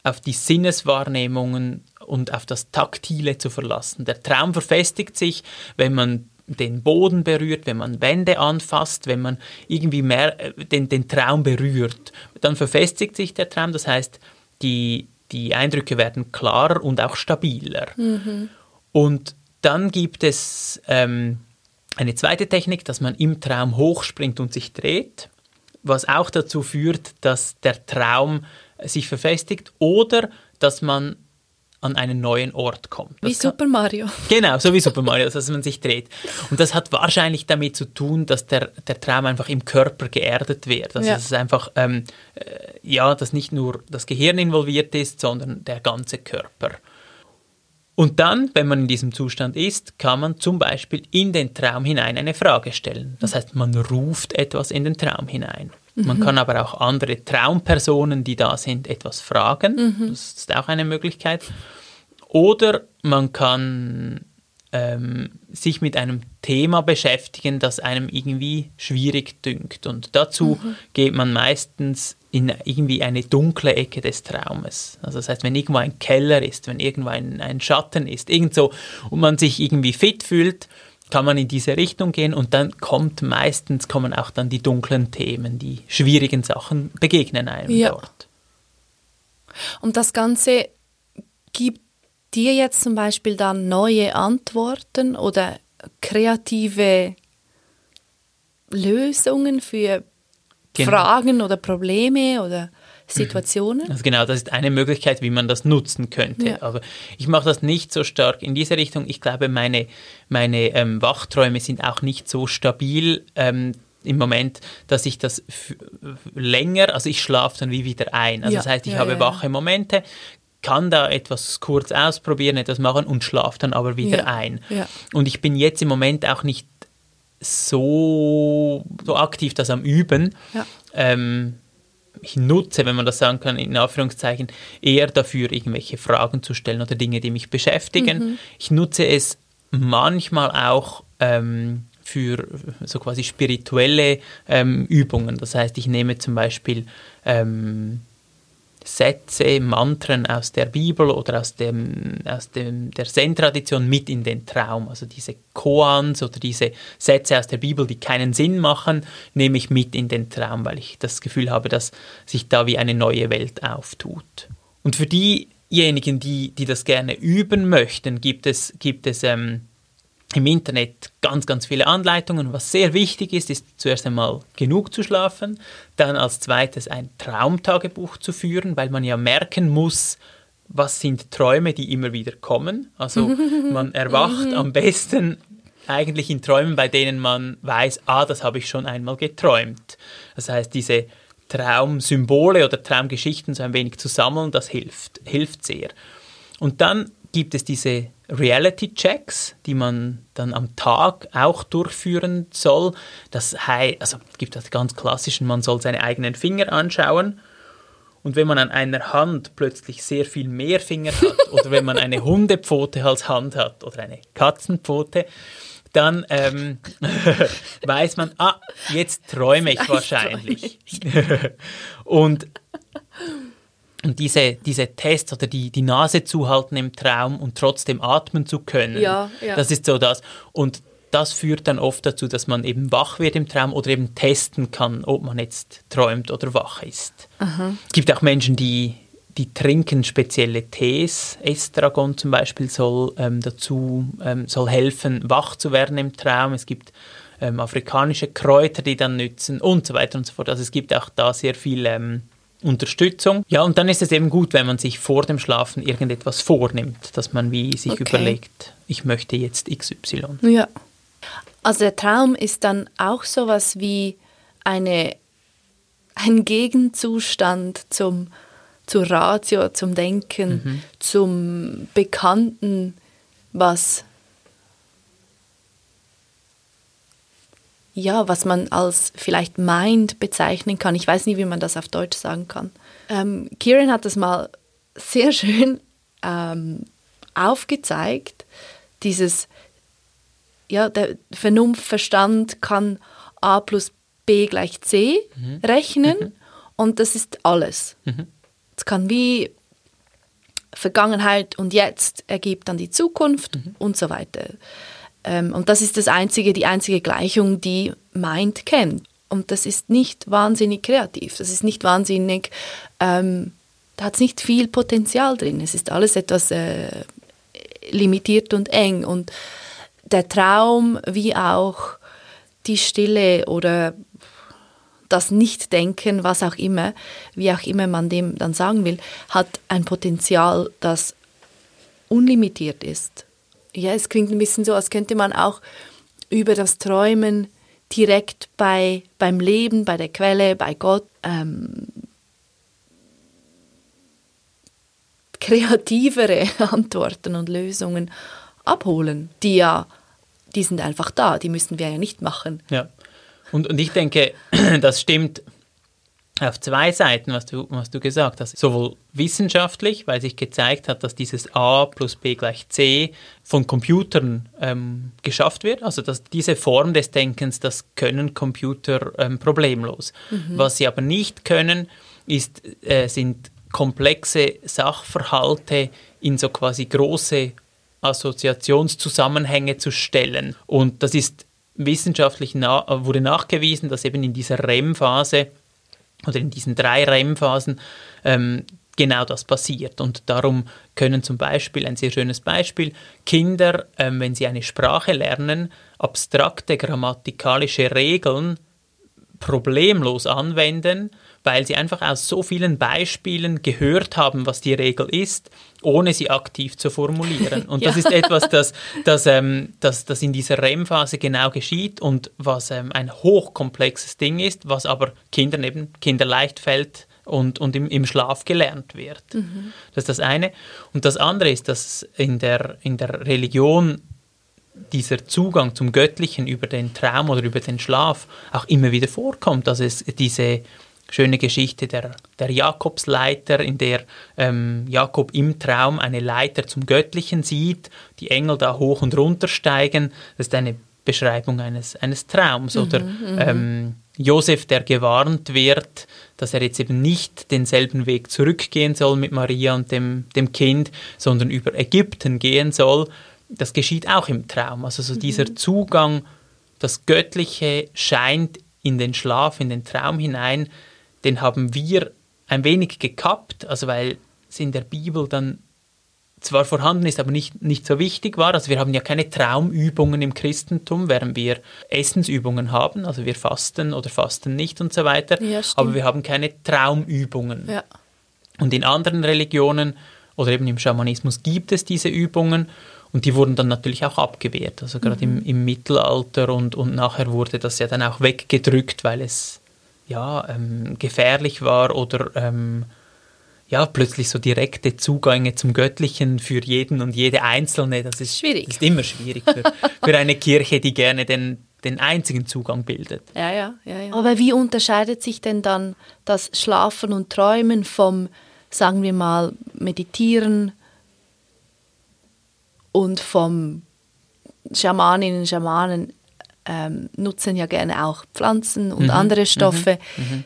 auf die Sinneswahrnehmungen und auf das Taktile zu verlassen. Der Traum verfestigt sich, wenn man den Boden berührt, wenn man Wände anfasst, wenn man irgendwie mehr äh, den, den Traum berührt. Dann verfestigt sich der Traum, das heißt, die, die Eindrücke werden klarer und auch stabiler. Mhm. Und dann gibt es ähm, eine zweite Technik, dass man im Traum hochspringt und sich dreht, was auch dazu führt, dass der Traum sich verfestigt oder dass man an einen neuen Ort kommt. Das wie Super Mario. Genau, so wie Super Mario, dass man sich dreht. Und das hat wahrscheinlich damit zu tun, dass der, der Traum einfach im Körper geerdet wird. Also ja. es ist einfach, ähm, äh, ja, dass nicht nur das Gehirn involviert ist, sondern der ganze Körper. Und dann, wenn man in diesem Zustand ist, kann man zum Beispiel in den Traum hinein eine Frage stellen. Das heißt, man ruft etwas in den Traum hinein. Man mhm. kann aber auch andere Traumpersonen, die da sind, etwas fragen. Mhm. Das ist auch eine Möglichkeit. Oder man kann ähm, sich mit einem Thema beschäftigen, das einem irgendwie schwierig dünkt. Und dazu mhm. geht man meistens in irgendwie eine dunkle Ecke des Traumes. Also das heißt, wenn irgendwo ein Keller ist, wenn irgendwo ein, ein Schatten ist, irgend so, und man sich irgendwie fit fühlt, kann man in diese Richtung gehen und dann kommt meistens kommen auch dann die dunklen Themen, die schwierigen Sachen begegnen einem ja. dort. Und das Ganze gibt dir jetzt zum Beispiel dann neue Antworten oder kreative Lösungen für genau. Fragen oder Probleme oder Situationen? Also genau, das ist eine Möglichkeit, wie man das nutzen könnte. Ja. Aber ich mache das nicht so stark in diese Richtung. Ich glaube, meine, meine ähm, Wachträume sind auch nicht so stabil. Ähm, im Moment, dass ich das länger, also ich schlafe dann wie wieder ein. Also ja, das heißt, ich ja, habe ja, wache Momente, kann da etwas kurz ausprobieren, etwas machen und schlafe dann aber wieder ein. Und ich bin jetzt im Moment auch nicht so, so aktiv das am Üben. Ähm, ich nutze, wenn man das sagen kann, in Anführungszeichen, eher dafür, irgendwelche Fragen zu stellen oder Dinge, die mich beschäftigen. Mhm. Ich nutze es manchmal auch ähm, für so quasi spirituelle ähm, Übungen. Das heißt, ich nehme zum Beispiel ähm, Sätze, Mantren aus der Bibel oder aus, dem, aus dem, der Zen-Tradition mit in den Traum. Also diese Koans oder diese Sätze aus der Bibel, die keinen Sinn machen, nehme ich mit in den Traum, weil ich das Gefühl habe, dass sich da wie eine neue Welt auftut. Und für diejenigen, die, die das gerne üben möchten, gibt es, gibt es ähm, im Internet ganz, ganz viele Anleitungen. Was sehr wichtig ist, ist zuerst einmal genug zu schlafen, dann als zweites ein Traumtagebuch zu führen, weil man ja merken muss, was sind Träume, die immer wieder kommen. Also man erwacht am besten eigentlich in Träumen, bei denen man weiß, ah, das habe ich schon einmal geträumt. Das heißt, diese Traumsymbole oder Traumgeschichten so ein wenig zu sammeln, das hilft, hilft sehr. Und dann gibt es diese Reality-Checks, die man dann am Tag auch durchführen soll. Das heißt, also es gibt das ganz klassischen, man soll seine eigenen Finger anschauen. Und wenn man an einer Hand plötzlich sehr viel mehr Finger hat oder wenn man eine Hundepfote als Hand hat oder eine Katzenpfote, dann ähm, weiß man, ah, jetzt träume ich wahrscheinlich. und und diese, diese Tests oder die, die Nase zuhalten im Traum und trotzdem atmen zu können, ja, ja. das ist so das. Und das führt dann oft dazu, dass man eben wach wird im Traum oder eben testen kann, ob man jetzt träumt oder wach ist. Aha. Es gibt auch Menschen, die, die trinken spezielle Tees. Estragon zum Beispiel soll ähm, dazu ähm, soll helfen, wach zu werden im Traum. Es gibt ähm, afrikanische Kräuter, die dann nützen und so weiter und so fort. Also es gibt auch da sehr viel ähm, Unterstützung. Ja, und dann ist es eben gut, wenn man sich vor dem Schlafen irgendetwas vornimmt, dass man wie sich okay. überlegt, ich möchte jetzt XY. Ja. Also der Traum ist dann auch sowas wie eine, ein Gegenzustand zum, zur Ratio, zum Denken, mhm. zum Bekannten, was ja, was man als vielleicht Mind bezeichnen kann. Ich weiß nie, wie man das auf Deutsch sagen kann. Ähm, Kieran hat das mal sehr schön ähm, aufgezeigt, dieses ja, der Vernunft, Verstand kann A plus B gleich C mhm. rechnen mhm. und das ist alles. Mhm. Es kann wie Vergangenheit und Jetzt ergibt dann die Zukunft mhm. und so weiter. Ähm, und das ist das einzige, die einzige Gleichung, die Mind kennt. Und das ist nicht wahnsinnig kreativ. Das ist nicht wahnsinnig, ähm, da hat es nicht viel Potenzial drin. Es ist alles etwas äh, limitiert und eng. Und der Traum wie auch die Stille oder das Nichtdenken, was auch immer, wie auch immer man dem dann sagen will, hat ein Potenzial, das unlimitiert ist. Ja, es klingt ein bisschen so, als könnte man auch über das Träumen direkt bei, beim Leben, bei der Quelle, bei Gott ähm, kreativere Antworten und Lösungen abholen, die ja, die sind einfach da, die müssen wir ja nicht machen. Ja. Und, und ich denke, das stimmt auf zwei Seiten, was du, was du gesagt hast. Sowohl wissenschaftlich, weil sich gezeigt hat, dass dieses A plus B gleich C von Computern ähm, geschafft wird. Also dass diese Form des Denkens, das können Computer ähm, problemlos. Mhm. Was sie aber nicht können, ist, äh, sind komplexe Sachverhalte in so quasi große Assoziationszusammenhänge zu stellen. Und das ist wissenschaftlich na wurde nachgewiesen, dass eben in dieser REM-Phase oder in diesen drei REM-Phasen ähm, genau das passiert. Und darum können zum Beispiel, ein sehr schönes Beispiel, Kinder, ähm, wenn sie eine Sprache lernen, abstrakte grammatikalische Regeln problemlos anwenden weil sie einfach aus so vielen Beispielen gehört haben, was die Regel ist, ohne sie aktiv zu formulieren. Und ja. das ist etwas, das, das, ähm, das, das in dieser REM-Phase genau geschieht und was ähm, ein hochkomplexes Ding ist, was aber Kindern eben kinderleicht fällt und, und im, im Schlaf gelernt wird. Mhm. Das ist das eine. Und das andere ist, dass in der, in der Religion dieser Zugang zum Göttlichen über den Traum oder über den Schlaf auch immer wieder vorkommt, dass es diese schöne Geschichte der, der Jakobsleiter, in der ähm, Jakob im Traum eine Leiter zum Göttlichen sieht, die Engel da hoch und runter steigen. Das ist eine Beschreibung eines, eines Traums. Mhm, Oder mhm. ähm, Josef, der gewarnt wird, dass er jetzt eben nicht denselben Weg zurückgehen soll mit Maria und dem, dem Kind, sondern über Ägypten gehen soll. Das geschieht auch im Traum. Also so mhm. dieser Zugang, das Göttliche scheint in den Schlaf, in den Traum hinein den haben wir ein wenig gekappt, also weil es in der Bibel dann zwar vorhanden ist, aber nicht, nicht so wichtig war. Also wir haben ja keine Traumübungen im Christentum, während wir Essensübungen haben, also wir fasten oder fasten nicht und so weiter, ja, aber wir haben keine Traumübungen. Ja. Und in anderen Religionen oder eben im Schamanismus gibt es diese Übungen und die wurden dann natürlich auch abgewehrt, also gerade mhm. im, im Mittelalter und, und nachher wurde das ja dann auch weggedrückt, weil es ja, ähm, gefährlich war oder ähm, ja, plötzlich so direkte Zugänge zum Göttlichen für jeden und jede Einzelne, das ist, schwierig. Das ist immer schwierig für, für eine Kirche, die gerne den, den einzigen Zugang bildet. Ja, ja, ja, ja. Aber wie unterscheidet sich denn dann das Schlafen und Träumen vom, sagen wir mal, Meditieren und vom Schamaninnen, Schamanen ähm, nutzen ja gerne auch Pflanzen und mhm. andere Stoffe. Mhm. mhm.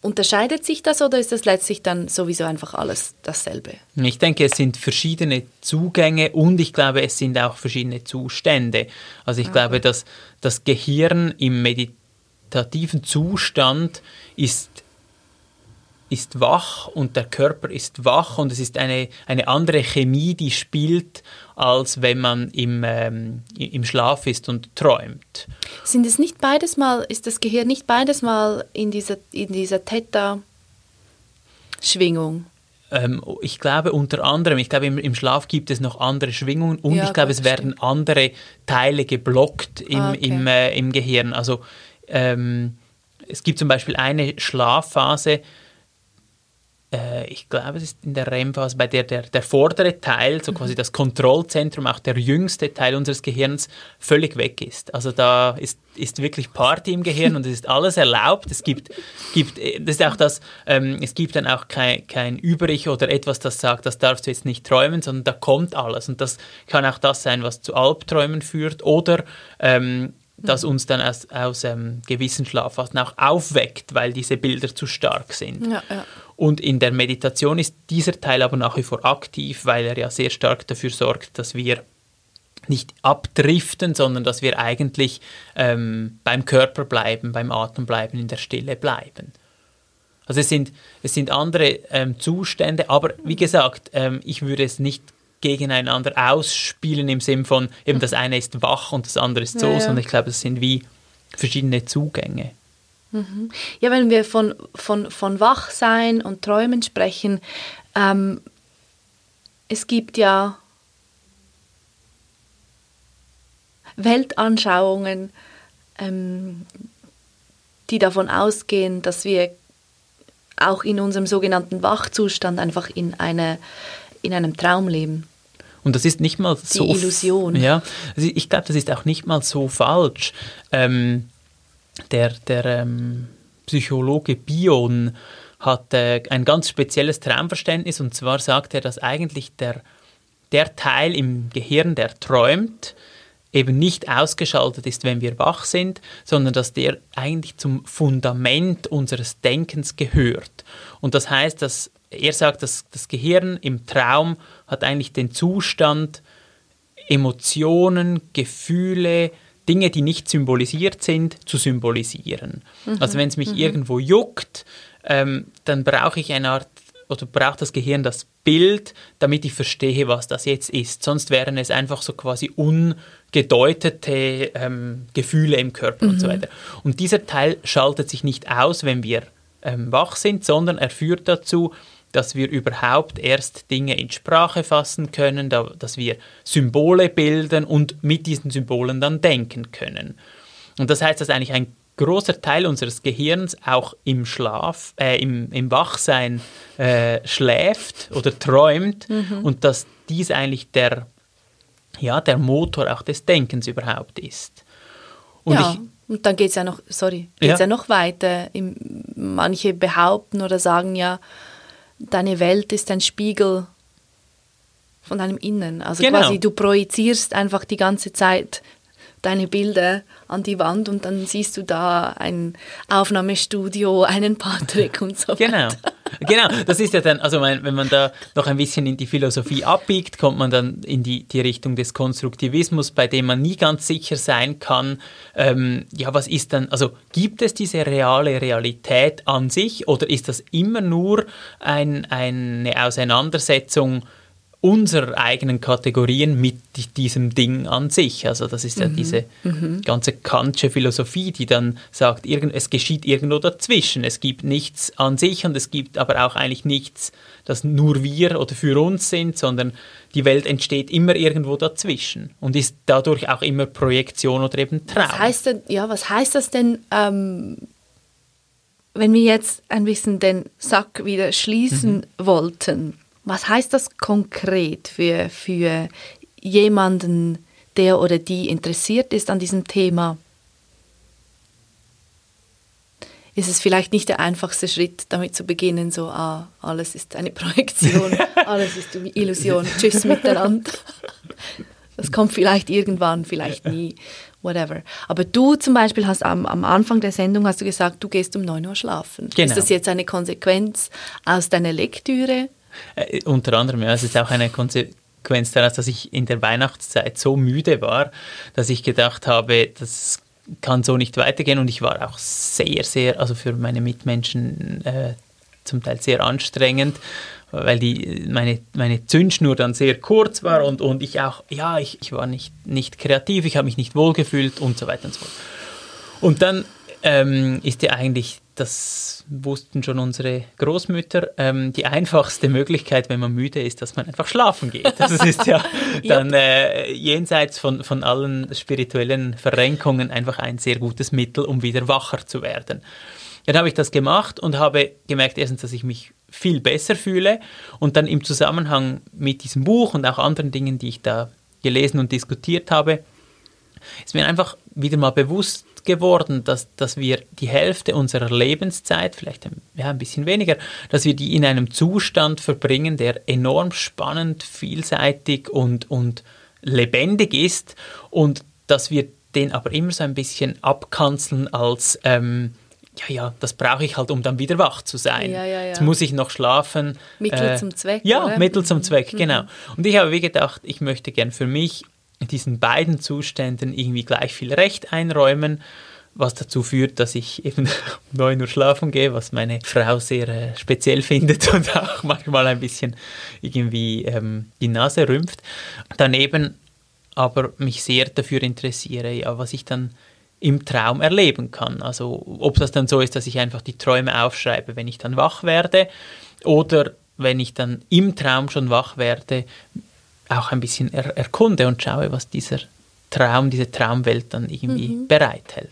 Unterscheidet sich das oder ist das letztlich dann sowieso einfach alles dasselbe? Ich denke, es sind verschiedene Zugänge und ich glaube, es sind auch verschiedene Zustände. Also ich okay. glaube, dass das Gehirn im meditativen Zustand ist ist wach und der Körper ist wach und es ist eine, eine andere Chemie, die spielt, als wenn man im, ähm, im Schlaf ist und träumt. Sind es nicht beides mal, ist das Gehirn nicht beides mal in dieser, in dieser Theta-Schwingung? Ähm, ich glaube unter anderem, ich glaube im, im, Schlaf gibt es noch andere Schwingungen und ja, ich glaube es werden stimmt. andere Teile geblockt im, ah, okay. im, äh, im Gehirn. Also ähm, es gibt zum Beispiel eine Schlafphase, ich glaube, es ist in der REM-Phase, bei der, der der vordere Teil, so quasi das Kontrollzentrum, auch der jüngste Teil unseres Gehirns, völlig weg ist. Also da ist, ist wirklich Party im Gehirn und es ist alles erlaubt. Es gibt, gibt das ist auch das, ähm, es gibt dann auch kein, kein Übrig oder etwas, das sagt, das darfst du jetzt nicht träumen, sondern da kommt alles. Und das kann auch das sein, was zu Albträumen führt oder ähm, das uns dann aus, aus ähm, gewissen Schlafphasen auch aufweckt, weil diese Bilder zu stark sind. Ja, ja. Und in der Meditation ist dieser Teil aber nach wie vor aktiv, weil er ja sehr stark dafür sorgt, dass wir nicht abdriften, sondern dass wir eigentlich ähm, beim Körper bleiben, beim Atem bleiben, in der Stille bleiben. Also es sind, es sind andere ähm, Zustände, aber wie gesagt, ähm, ich würde es nicht gegeneinander ausspielen im Sinn von, eben das eine ist wach und das andere ist so, ja, ja. sondern ich glaube, es sind wie verschiedene Zugänge. Mhm. Ja, wenn wir von, von, von Wachsein und Träumen sprechen, ähm, es gibt ja Weltanschauungen, ähm, die davon ausgehen, dass wir auch in unserem sogenannten Wachzustand einfach in, eine, in einem Traum leben. Und das ist nicht mal so. Die Illusion. Ja, also ich glaube, das ist auch nicht mal so falsch. Ähm, der der ähm, Psychologe Bion hat äh, ein ganz spezielles Traumverständnis und zwar sagt er, dass eigentlich der, der Teil im Gehirn, der träumt, eben nicht ausgeschaltet ist, wenn wir wach sind, sondern dass der eigentlich zum Fundament unseres Denkens gehört. Und das heißt, dass er sagt, dass das Gehirn im Traum hat eigentlich den Zustand, Emotionen, Gefühle, Dinge, die nicht symbolisiert sind, zu symbolisieren. Mhm. Also wenn es mich mhm. irgendwo juckt, ähm, dann brauche ich eine Art oder braucht das Gehirn das Bild, damit ich verstehe, was das jetzt ist. Sonst wären es einfach so quasi ungedeutete ähm, Gefühle im Körper mhm. und so mhm. weiter. Und dieser Teil schaltet sich nicht aus, wenn wir ähm, wach sind, sondern er führt dazu, dass wir überhaupt erst Dinge in Sprache fassen können, da, dass wir Symbole bilden und mit diesen Symbolen dann denken können. Und das heißt, dass eigentlich ein großer Teil unseres Gehirns auch im Schlaf, äh, im, im Wachsein äh, schläft oder träumt mhm. und dass dies eigentlich der, ja, der Motor auch des Denkens überhaupt ist. Und ja. ich, und dann geht es ja noch, sorry, geht ja. ja noch weiter. Manche behaupten oder sagen ja, deine Welt ist ein Spiegel von deinem Innen. Also genau. quasi du projizierst einfach die ganze Zeit deine Bilder an die Wand und dann siehst du da ein Aufnahmestudio, einen Patrick und so genau. weiter. Genau, das ist ja dann, also wenn man da noch ein bisschen in die Philosophie abbiegt, kommt man dann in die, die Richtung des Konstruktivismus, bei dem man nie ganz sicher sein kann, ähm, ja, was ist dann, also gibt es diese reale Realität an sich oder ist das immer nur ein, eine Auseinandersetzung unserer eigenen Kategorien mit diesem Ding an sich. Also das ist ja mhm. diese mhm. ganze Kantsche Philosophie, die dann sagt, es geschieht irgendwo dazwischen. Es gibt nichts an sich und es gibt aber auch eigentlich nichts, das nur wir oder für uns sind, sondern die Welt entsteht immer irgendwo dazwischen und ist dadurch auch immer Projektion oder eben Traum. Was heißt denn, ja, was heißt das denn, ähm, wenn wir jetzt ein bisschen den Sack wieder schließen mhm. wollten? Was heißt das konkret für, für jemanden, der oder die interessiert ist an diesem Thema? Ist es vielleicht nicht der einfachste Schritt, damit zu beginnen, so, ah, alles ist eine Projektion, alles ist eine Illusion, tschüss miteinander. Das kommt vielleicht irgendwann, vielleicht nie, whatever. Aber du zum Beispiel hast am, am Anfang der Sendung hast du gesagt, du gehst um 9 Uhr schlafen. Genau. Ist das jetzt eine Konsequenz aus deiner Lektüre? Äh, unter anderem, ja, es ist auch eine Konsequenz daraus, dass ich in der Weihnachtszeit so müde war, dass ich gedacht habe, das kann so nicht weitergehen und ich war auch sehr, sehr, also für meine Mitmenschen äh, zum Teil sehr anstrengend, weil die, meine, meine Zündschnur dann sehr kurz war und, und ich auch, ja, ich, ich war nicht, nicht kreativ, ich habe mich nicht wohlgefühlt und so weiter und so fort. Und dann ähm, ist ja eigentlich das wussten schon unsere Großmütter, ähm, die einfachste Möglichkeit, wenn man müde ist, dass man einfach schlafen geht. Das ist ja dann äh, jenseits von, von allen spirituellen Verrenkungen einfach ein sehr gutes Mittel, um wieder wacher zu werden. dann habe ich das gemacht und habe gemerkt, erstens, dass ich mich viel besser fühle und dann im Zusammenhang mit diesem Buch und auch anderen Dingen, die ich da gelesen und diskutiert habe, ist mir einfach wieder mal bewusst geworden, dass, dass wir die Hälfte unserer Lebenszeit, vielleicht ein, ja, ein bisschen weniger, dass wir die in einem Zustand verbringen, der enorm spannend, vielseitig und, und lebendig ist und dass wir den aber immer so ein bisschen abkanzeln als ähm, ja, ja, das brauche ich halt, um dann wieder wach zu sein. Ja, ja, ja. Jetzt muss ich noch schlafen. Mittel äh, zum Zweck. Ja, oder? Mittel zum Zweck, mhm. genau. Und ich habe wie gedacht, ich möchte gern für mich diesen beiden Zuständen irgendwie gleich viel Recht einräumen, was dazu führt, dass ich eben um 9 Uhr schlafen gehe, was meine Frau sehr äh, speziell findet und auch manchmal ein bisschen irgendwie ähm, die Nase rümpft. Daneben aber mich sehr dafür interessiere, ja, was ich dann im Traum erleben kann. Also ob das dann so ist, dass ich einfach die Träume aufschreibe, wenn ich dann wach werde oder wenn ich dann im Traum schon wach werde, auch ein bisschen er erkunde und schaue, was dieser Traum, diese Traumwelt dann irgendwie mhm. bereithält.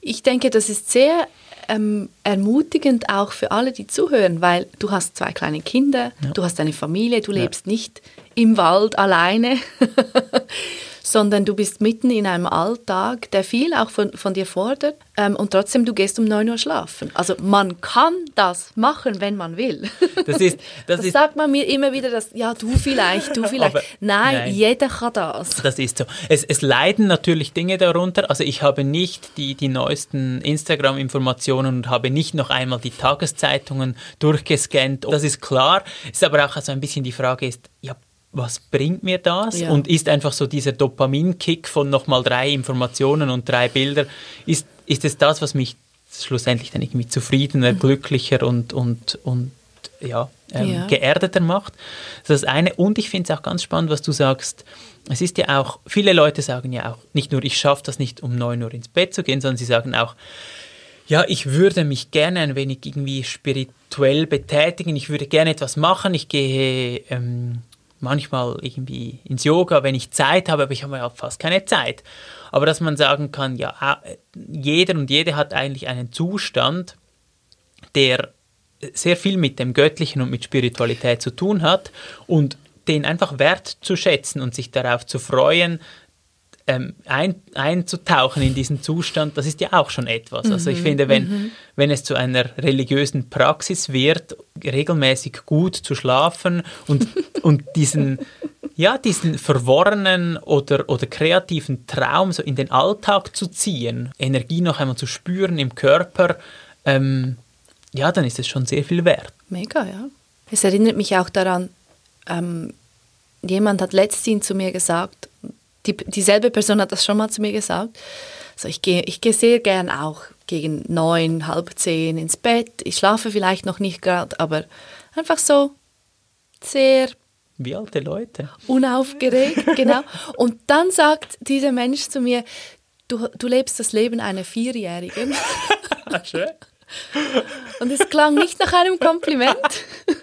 Ich denke, das ist sehr ähm, ermutigend auch für alle, die zuhören, weil du hast zwei kleine Kinder, ja. du hast eine Familie, du lebst ja. nicht im Wald alleine, sondern du bist mitten in einem Alltag, der viel auch von, von dir fordert ähm, und trotzdem du gehst um 9 Uhr schlafen. Also man kann das machen, wenn man will. Das, ist, das, das ist, sagt man mir immer wieder, dass ja, du vielleicht, du vielleicht. Nein, nein, jeder kann das. Das ist so. Es, es leiden natürlich Dinge darunter. Also ich habe nicht die, die neuesten Instagram-Informationen und habe nicht noch einmal die Tageszeitungen durchgescannt. Das ist klar. Ist aber auch also ein bisschen die Frage ist, ja, was bringt mir das? Ja. Und ist einfach so dieser Dopaminkick von nochmal drei Informationen und drei Bilder, ist, ist es das, was mich schlussendlich dann irgendwie zufriedener, mhm. glücklicher und, und, und ja, ähm, ja. geerdeter macht. Das ist das eine. Und ich finde es auch ganz spannend, was du sagst. Es ist ja auch, viele Leute sagen ja auch nicht nur, ich schaffe das nicht, um 9 Uhr ins Bett zu gehen, sondern sie sagen auch, ja, ich würde mich gerne ein wenig irgendwie spirituell betätigen, ich würde gerne etwas machen, ich gehe ähm, manchmal irgendwie ins Yoga, wenn ich Zeit habe, aber ich habe ja fast keine Zeit. Aber dass man sagen kann, ja, jeder und jede hat eigentlich einen Zustand, der sehr viel mit dem Göttlichen und mit Spiritualität zu tun hat und den einfach wertzuschätzen und sich darauf zu freuen, ähm, ein, einzutauchen in diesen Zustand, das ist ja auch schon etwas. Mhm. Also ich mhm, finde, wenn, mhm. wenn es zu einer religiösen Praxis wird, regelmäßig gut zu schlafen und, und diesen, ja, diesen verworrenen oder, oder kreativen Traum so in den Alltag zu ziehen, Energie noch einmal zu spüren im Körper, ähm, ja, dann ist es schon sehr viel wert. Mega, ja. Es erinnert mich auch daran, ähm, jemand hat letztens zu mir gesagt, die, dieselbe Person hat das schon mal zu mir gesagt. Also ich gehe ich geh sehr gern auch gegen neun, halb zehn ins Bett. Ich schlafe vielleicht noch nicht gerade, aber einfach so sehr wie alte Leute. Unaufgeregt, genau. Und dann sagt dieser Mensch zu mir, du, du lebst das Leben einer Vierjährigen. Schön. Und es klang nicht nach einem Kompliment.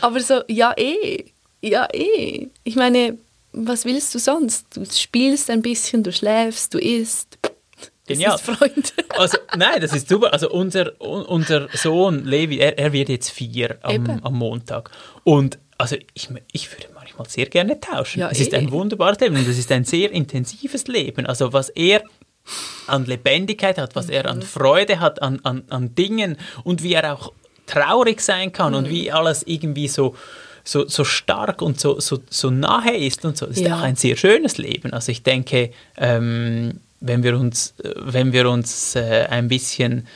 Aber so, ja eh, ja eh. Ich meine, was willst du sonst? Du spielst ein bisschen, du schläfst, du isst. Genial. Freund. also, nein, das ist super. Also unser, unser Sohn Levi, er, er wird jetzt vier am, am Montag. Und also ich, ich würde manchmal sehr gerne tauschen. Ja, es ist eh. ein wunderbares Leben und es ist ein sehr intensives Leben. Also was er an Lebendigkeit hat, was mhm. er an. Freude hat, an, an, an Dingen und wie er auch traurig sein kann mhm. und wie alles irgendwie so so, so stark und so, so, so nahe ist und so. Das ist ja. auch ein sehr schönes Leben. Also ich denke, ähm, wenn wir uns, wenn wir uns äh, ein bisschen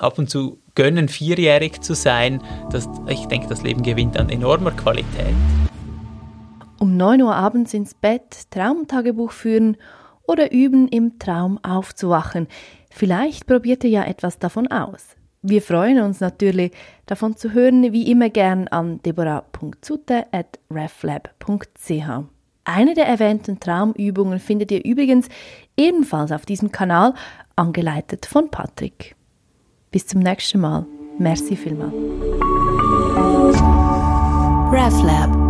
ab und zu gönnen, vierjährig zu sein, das, ich denke, das Leben gewinnt an enormer Qualität. Um 9 Uhr abends ins Bett, Traumtagebuch führen oder üben, im Traum aufzuwachen. Vielleicht probiert ihr ja etwas davon aus. Wir freuen uns natürlich, davon zu hören, wie immer gern an deborah.zute.reflab.ch. Eine der erwähnten Traumübungen findet ihr übrigens ebenfalls auf diesem Kanal, angeleitet von Patrick. Bis zum nächsten Mal. Merci vielmals. RefLab